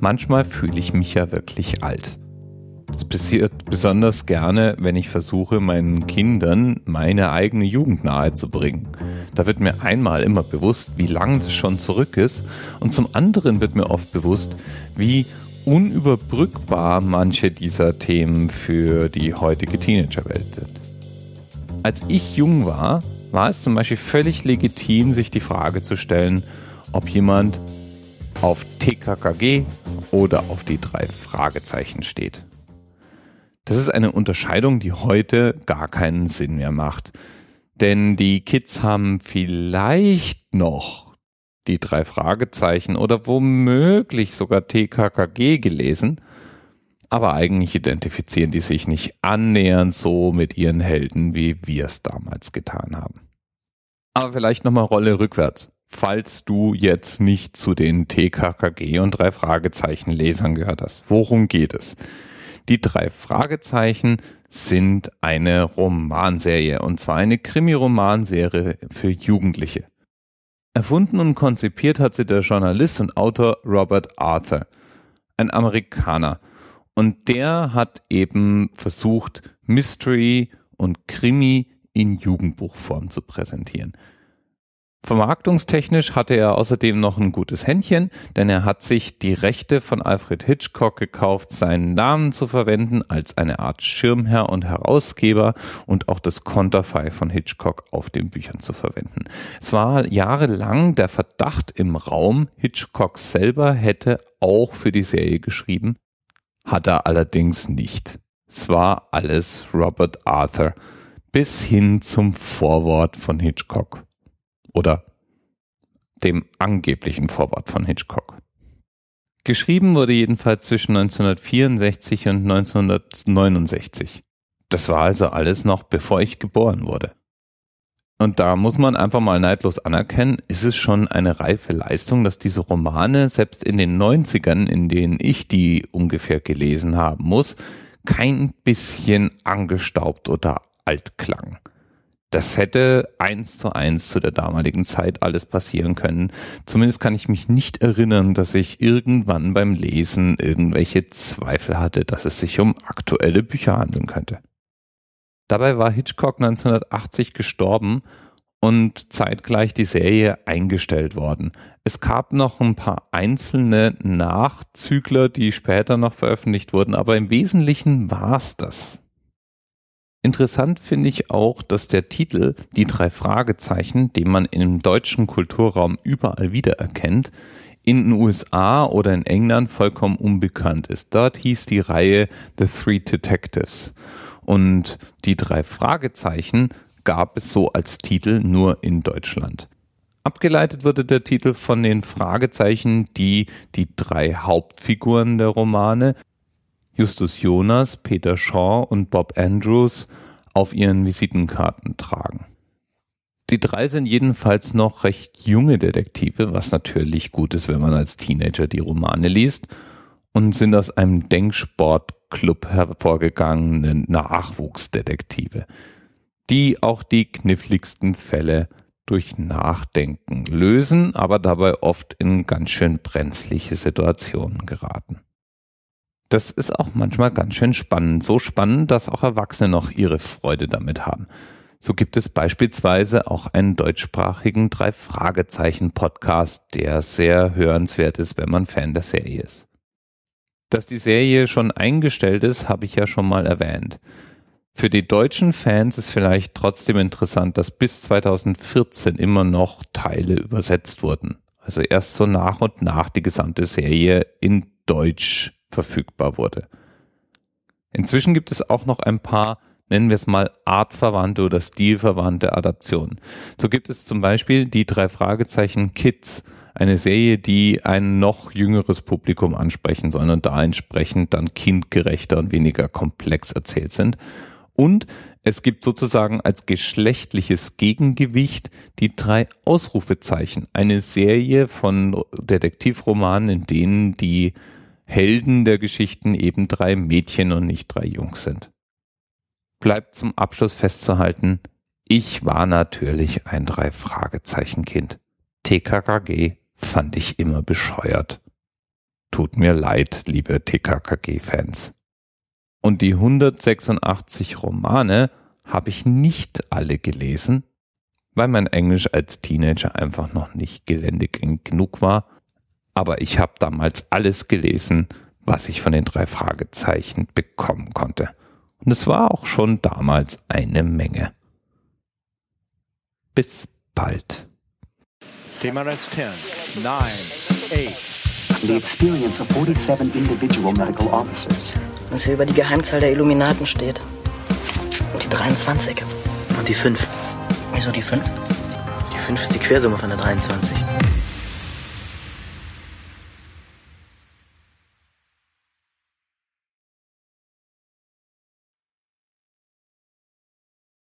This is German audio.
Manchmal fühle ich mich ja wirklich alt. Das passiert besonders gerne, wenn ich versuche, meinen Kindern meine eigene Jugend nahezubringen. Da wird mir einmal immer bewusst, wie lang das schon zurück ist und zum anderen wird mir oft bewusst, wie unüberbrückbar manche dieser Themen für die heutige Teenagerwelt sind. Als ich jung war, war es zum Beispiel völlig legitim, sich die Frage zu stellen, ob jemand auf TKKG oder auf die drei Fragezeichen steht. Das ist eine Unterscheidung, die heute gar keinen Sinn mehr macht. Denn die Kids haben vielleicht noch die drei Fragezeichen oder womöglich sogar TKKG gelesen, aber eigentlich identifizieren die sich nicht annähernd so mit ihren Helden, wie wir es damals getan haben. Aber vielleicht nochmal Rolle rückwärts. Falls du jetzt nicht zu den TKKG und drei Fragezeichen Lesern gehört hast. Worum geht es? Die drei Fragezeichen sind eine Romanserie und zwar eine Krimi-Romanserie für Jugendliche. Erfunden und konzipiert hat sie der Journalist und Autor Robert Arthur, ein Amerikaner. Und der hat eben versucht, Mystery und Krimi in Jugendbuchform zu präsentieren. Vermarktungstechnisch hatte er außerdem noch ein gutes Händchen, denn er hat sich die Rechte von Alfred Hitchcock gekauft, seinen Namen zu verwenden als eine Art Schirmherr und Herausgeber und auch das Konterfei von Hitchcock auf den Büchern zu verwenden. Es war jahrelang der Verdacht im Raum, Hitchcock selber hätte auch für die Serie geschrieben, hat er allerdings nicht. Es war alles Robert Arthur bis hin zum Vorwort von Hitchcock oder dem angeblichen Vorwort von Hitchcock. Geschrieben wurde jedenfalls zwischen 1964 und 1969. Das war also alles noch bevor ich geboren wurde. Und da muss man einfach mal neidlos anerkennen, ist es schon eine reife Leistung, dass diese Romane selbst in den 90ern, in denen ich die ungefähr gelesen haben muss, kein bisschen angestaubt oder alt klangen. Das hätte eins zu eins zu der damaligen Zeit alles passieren können. Zumindest kann ich mich nicht erinnern, dass ich irgendwann beim Lesen irgendwelche Zweifel hatte, dass es sich um aktuelle Bücher handeln könnte. Dabei war Hitchcock 1980 gestorben und zeitgleich die Serie eingestellt worden. Es gab noch ein paar einzelne Nachzügler, die später noch veröffentlicht wurden, aber im Wesentlichen war's das. Interessant finde ich auch, dass der Titel Die drei Fragezeichen, den man im deutschen Kulturraum überall wiedererkennt, in den USA oder in England vollkommen unbekannt ist. Dort hieß die Reihe The Three Detectives. Und die drei Fragezeichen gab es so als Titel nur in Deutschland. Abgeleitet wurde der Titel von den Fragezeichen, die die drei Hauptfiguren der Romane, Justus Jonas, Peter Shaw und Bob Andrews auf ihren Visitenkarten tragen. Die drei sind jedenfalls noch recht junge Detektive, was natürlich gut ist, wenn man als Teenager die Romane liest, und sind aus einem Denksportclub hervorgegangene Nachwuchsdetektive, die auch die kniffligsten Fälle durch Nachdenken lösen, aber dabei oft in ganz schön brenzliche Situationen geraten. Das ist auch manchmal ganz schön spannend. So spannend, dass auch Erwachsene noch ihre Freude damit haben. So gibt es beispielsweise auch einen deutschsprachigen Drei-Fragezeichen-Podcast, der sehr hörenswert ist, wenn man Fan der Serie ist. Dass die Serie schon eingestellt ist, habe ich ja schon mal erwähnt. Für die deutschen Fans ist vielleicht trotzdem interessant, dass bis 2014 immer noch Teile übersetzt wurden. Also erst so nach und nach die gesamte Serie in Deutsch verfügbar wurde. Inzwischen gibt es auch noch ein paar, nennen wir es mal, artverwandte oder stilverwandte Adaptionen. So gibt es zum Beispiel die drei Fragezeichen Kids, eine Serie, die ein noch jüngeres Publikum ansprechen soll und da entsprechend dann kindgerechter und weniger komplex erzählt sind. Und es gibt sozusagen als geschlechtliches Gegengewicht die drei Ausrufezeichen. Eine Serie von Detektivromanen, in denen die Helden der Geschichten eben drei Mädchen und nicht drei Jungs sind. Bleibt zum Abschluss festzuhalten, ich war natürlich ein Drei-Fragezeichen-Kind. TKKG fand ich immer bescheuert. tut mir leid, liebe TKKG-Fans. Und die 186 Romane habe ich nicht alle gelesen, weil mein Englisch als Teenager einfach noch nicht geländig genug war. Aber ich habe damals alles gelesen, was ich von den drei Fragezeichen bekommen konnte. Und es war auch schon damals eine Menge. Bis bald. TMRS 10, 9, 8. The experience of 47 individual medical officers. Was hier über die Geheimzahl der Illuminaten steht. Und die 23. Und die 5. Wieso die 5? Die 5 ist die Quersumme von der 23.